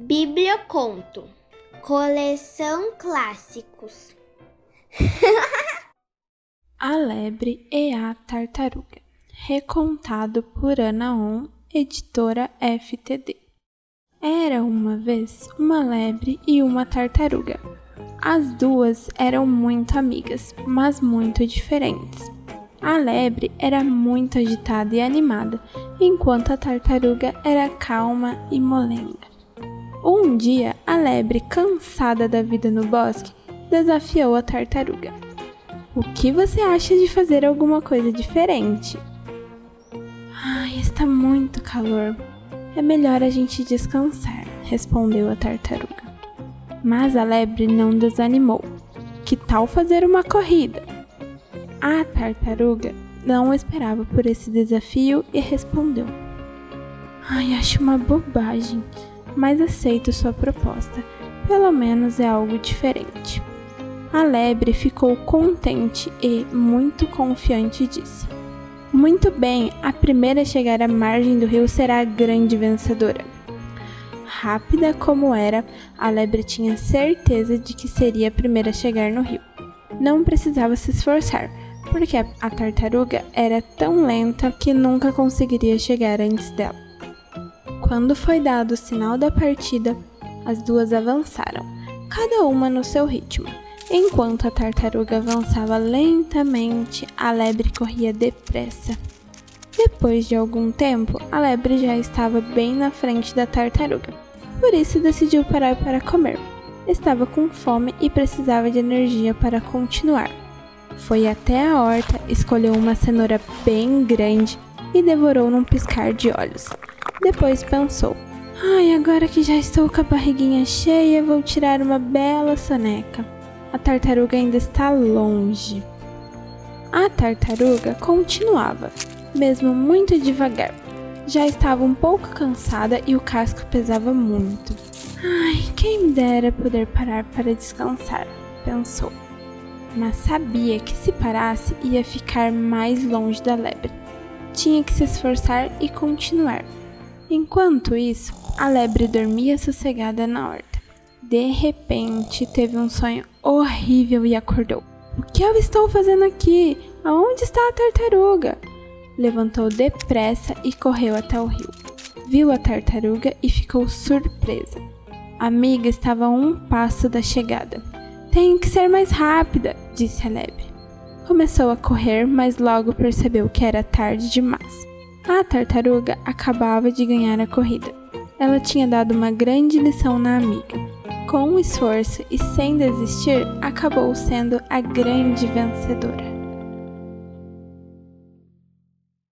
Biblioconto Coleção Clássicos A Lebre e a Tartaruga Recontado por Ana On, editora FTD Era uma vez uma lebre e uma tartaruga. As duas eram muito amigas, mas muito diferentes. A lebre era muito agitada e animada, enquanto a tartaruga era calma e molenga. Um dia, a lebre, cansada da vida no bosque, desafiou a tartaruga. O que você acha de fazer alguma coisa diferente? Ai, está muito calor. É melhor a gente descansar, respondeu a tartaruga. Mas a lebre não desanimou. Que tal fazer uma corrida? A tartaruga não esperava por esse desafio e respondeu: Ai, acho uma bobagem mas aceito sua proposta. Pelo menos é algo diferente. A lebre ficou contente e, muito confiante, disse: Muito bem, a primeira a chegar à margem do rio será a grande vencedora. Rápida como era, a lebre tinha certeza de que seria a primeira a chegar no rio. Não precisava se esforçar, porque a tartaruga era tão lenta que nunca conseguiria chegar antes dela. Quando foi dado o sinal da partida, as duas avançaram, cada uma no seu ritmo. Enquanto a tartaruga avançava lentamente, a lebre corria depressa. Depois de algum tempo, a lebre já estava bem na frente da tartaruga, por isso decidiu parar para comer. Estava com fome e precisava de energia para continuar. Foi até a horta, escolheu uma cenoura bem grande e devorou num piscar de olhos. Depois pensou: Ai, agora que já estou com a barriguinha cheia, vou tirar uma bela soneca. A tartaruga ainda está longe. A tartaruga continuava, mesmo muito devagar. Já estava um pouco cansada e o casco pesava muito. Ai, quem dera poder parar para descansar, pensou. Mas sabia que se parasse ia ficar mais longe da lebre. Tinha que se esforçar e continuar. Enquanto isso, a lebre dormia sossegada na horta. De repente, teve um sonho horrível e acordou. O que eu estou fazendo aqui? Aonde está a tartaruga? Levantou depressa e correu até o rio. Viu a tartaruga e ficou surpresa. A amiga estava a um passo da chegada. Tem que ser mais rápida, disse a lebre. Começou a correr, mas logo percebeu que era tarde demais. A tartaruga acabava de ganhar a corrida. Ela tinha dado uma grande lição na amiga. Com esforço e sem desistir, acabou sendo a grande vencedora.